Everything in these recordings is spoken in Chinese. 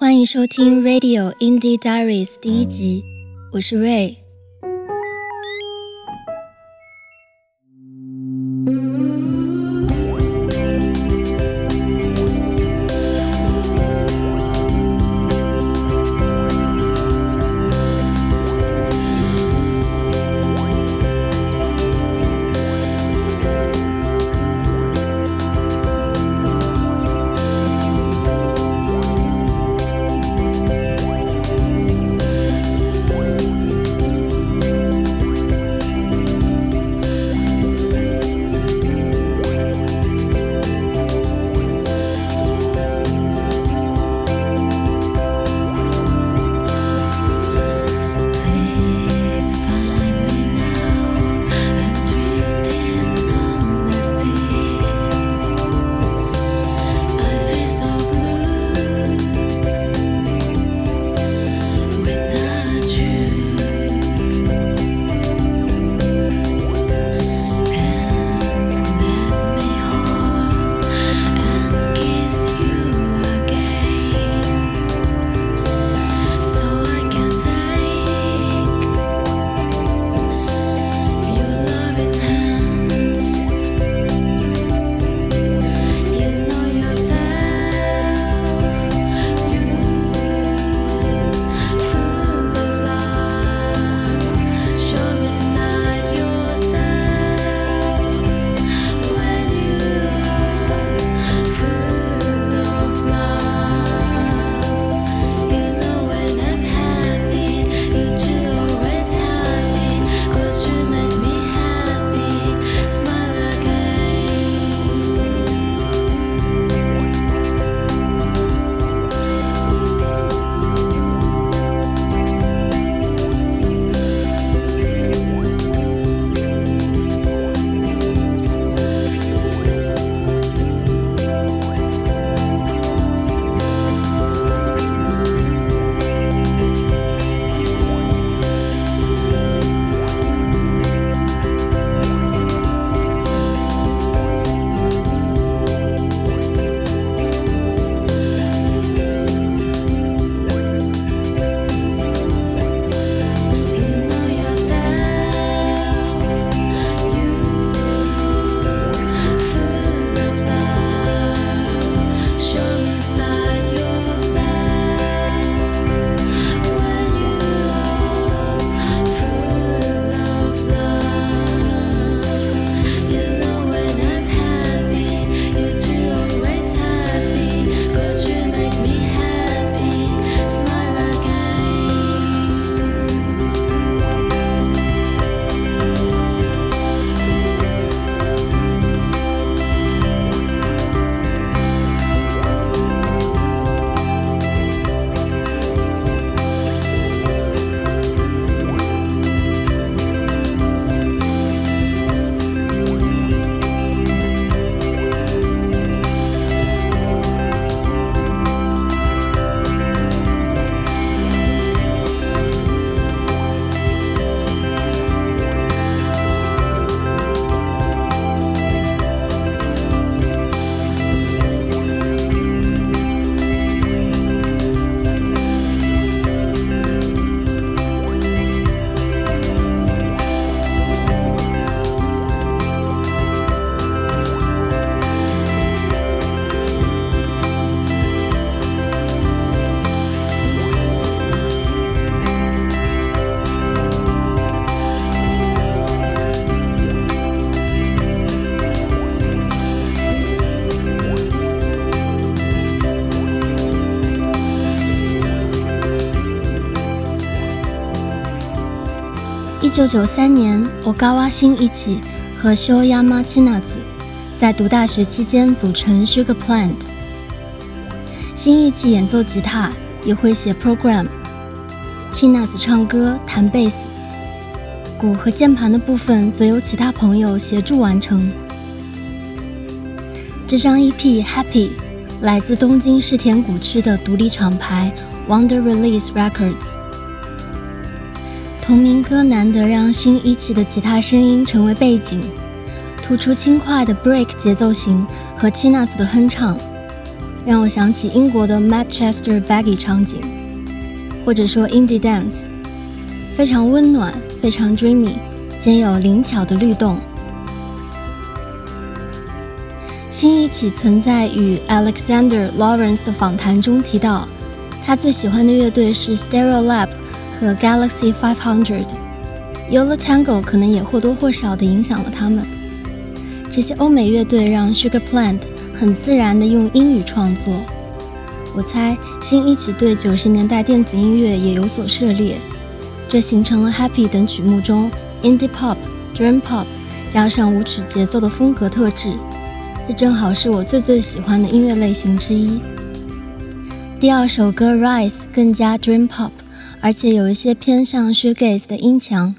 欢迎收听《Radio Indie Diaries》第一集，我是 Ray。九九三年，我高洼星一起和修亚马基纳子在读大学期间组成 Sugar Plant。新一起演奏吉他，也会写 program。七纳子唱歌、弹贝斯，鼓和键盘的部分则由其他朋友协助完成。这张 EP Happy 来自东京世田谷区的独立厂牌 Wonder Release Records。同名歌难得让新一起的吉他声音成为背景，突出轻快的 break 节奏型和 Chinas 的哼唱。让我想起英国的 Manchester Baggy 场景，或者说 Indie Dance，非常温暖，非常 dreamy，兼有灵巧的律动。新一起曾在与 Alexander Lawrence 的访谈中提到，他最喜欢的乐队是 Stereolab 和 Galaxy 500。Yola Tango 可能也或多或少地影响了他们。这些欧美乐队让 Sugar Plant 很自然地用英语创作。我猜是因一起对九十年代电子音乐也有所涉猎，这形成了 Happy 等曲目中 Indie Pop、Dream Pop 加上舞曲节奏的风格特质。这正好是我最最喜欢的音乐类型之一。第二首歌《Rise》更加 Dream Pop，而且有一些偏向 Shoegaze 的音墙。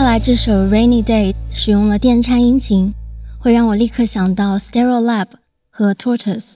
下来这首《Rainy Day》使用了电颤音琴，会让我立刻想到 Stereolab 和 Tortoise。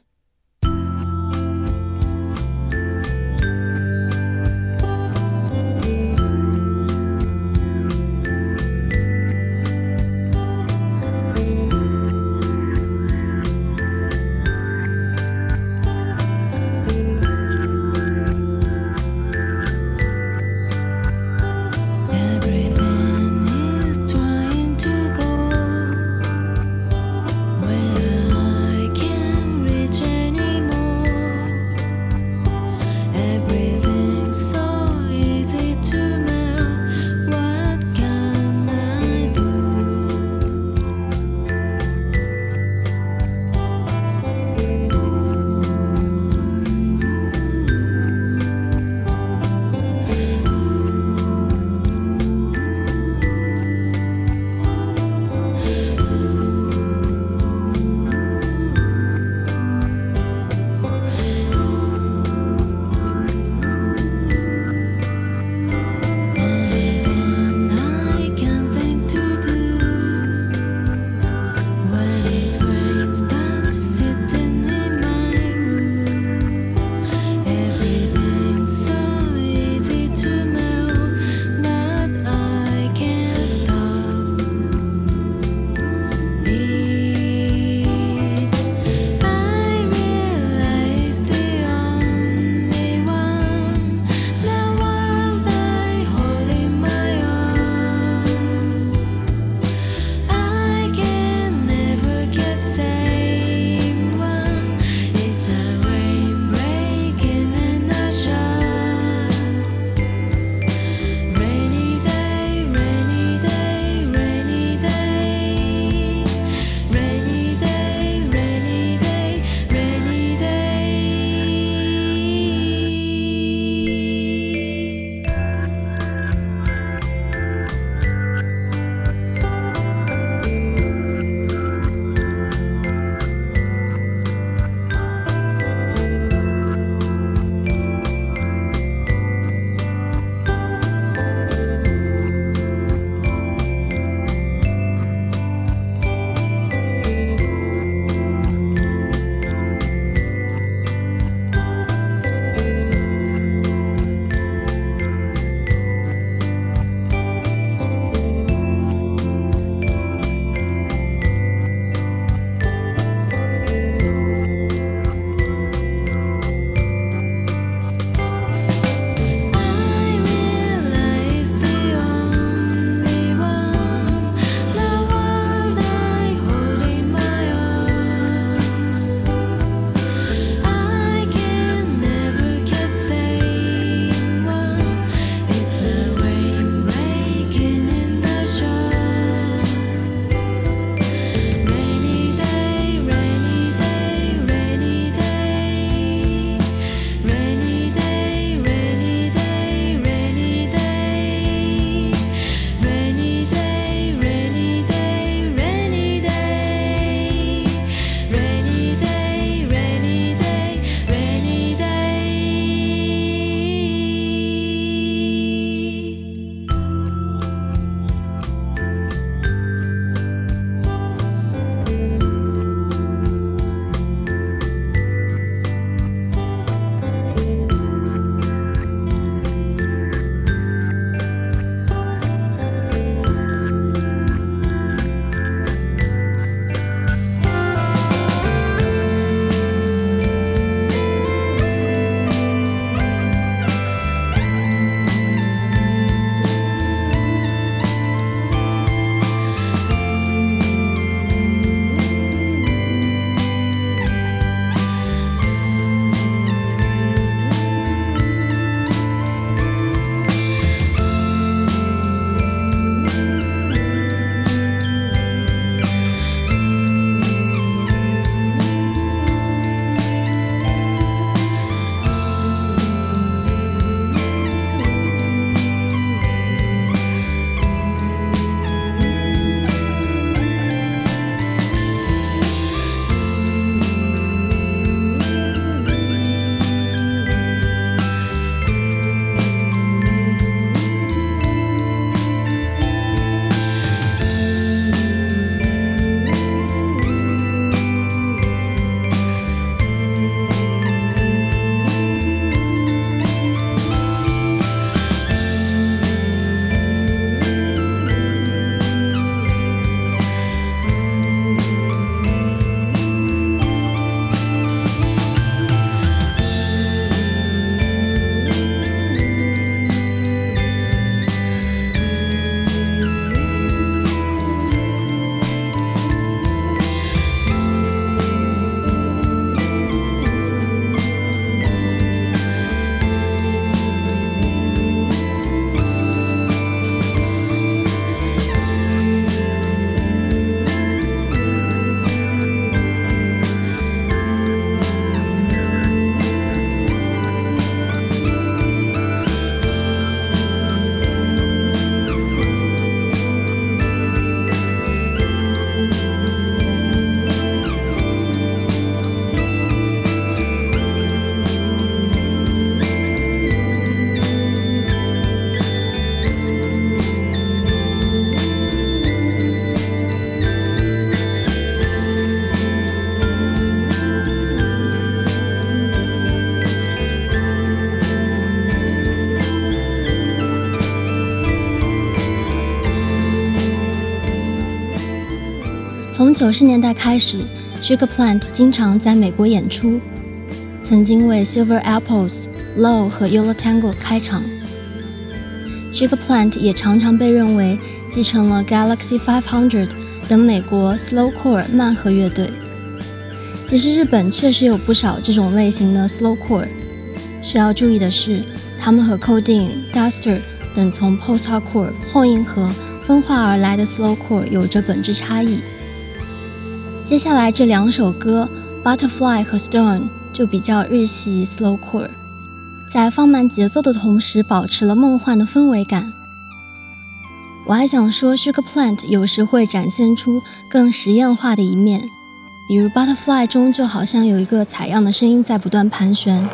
九十年代开始，Sugar Plant 经常在美国演出，曾经为 Silver Apples、Low 和 y o l a Tango 开场。Sugar Plant 也常常被认为继承了 Galaxy Five Hundred 等美国 Slowcore 慢和乐队。其实日本确实有不少这种类型的 Slowcore。需要注意的是，他们和 Coding、Duster 等从 Post-Hardcore 后硬核分化而来的 Slowcore 有着本质差异。接下来这两首歌《Butterfly》和《Stone》就比较日系 Slowcore，在放慢节奏的同时保持了梦幻的氛围感。我还想说，Sugar Plant 有时会展现出更实验化的一面，比如《Butterfly》中就好像有一个采样的声音在不断盘旋。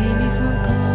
意味深い。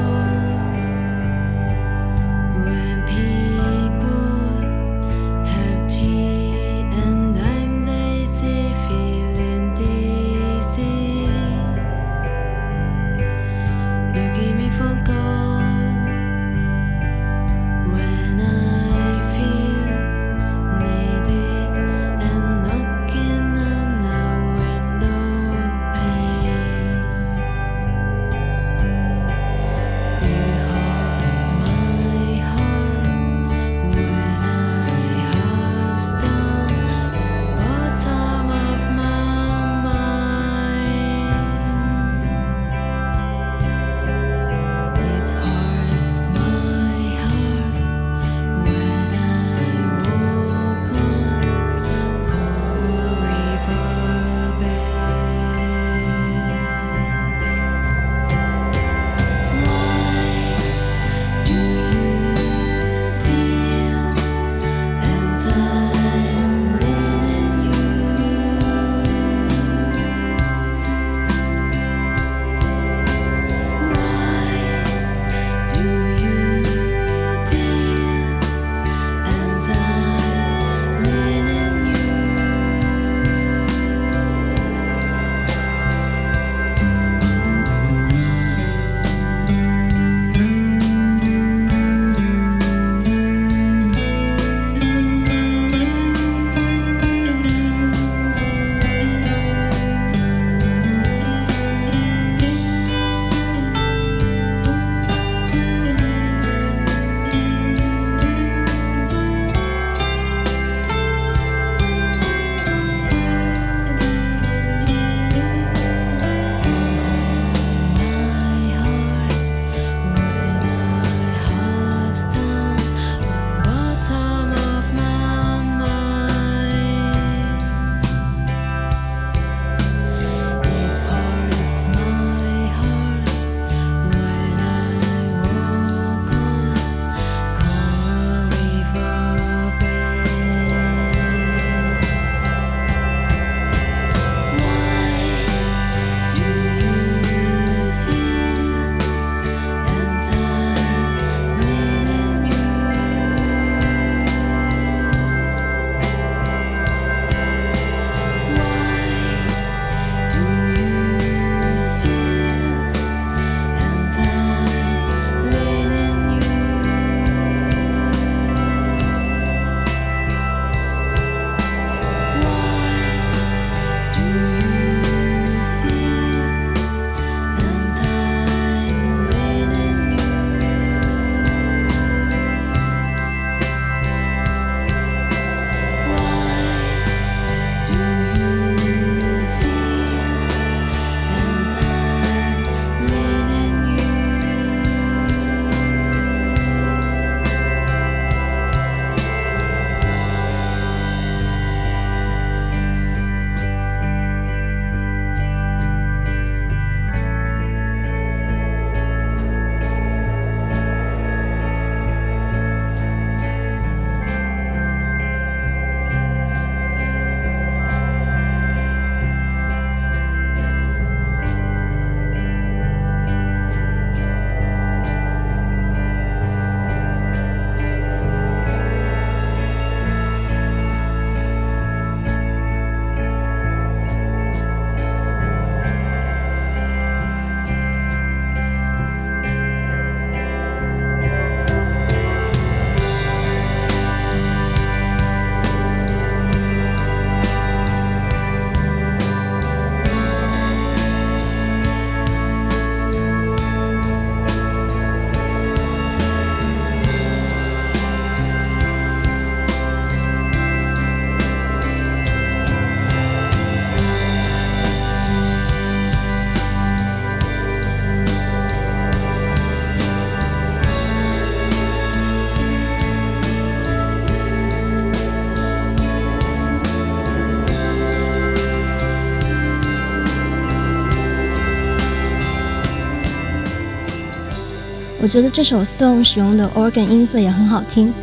我觉得这首 Stone 使用的 organ 音色也很好听。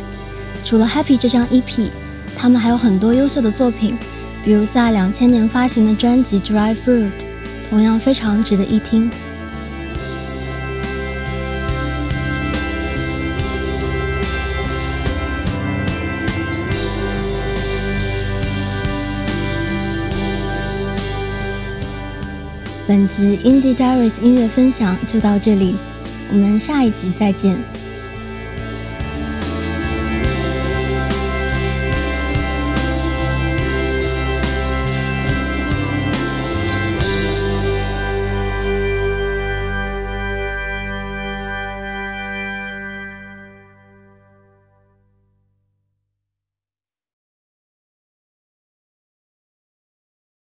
除了 Happy 这张 EP，他们还有很多优秀的作品，比如在两千年发行的专辑 Dry Fruit，同样非常值得一听。本集 Indie daries 音乐分享就到这里，我们下一集再见。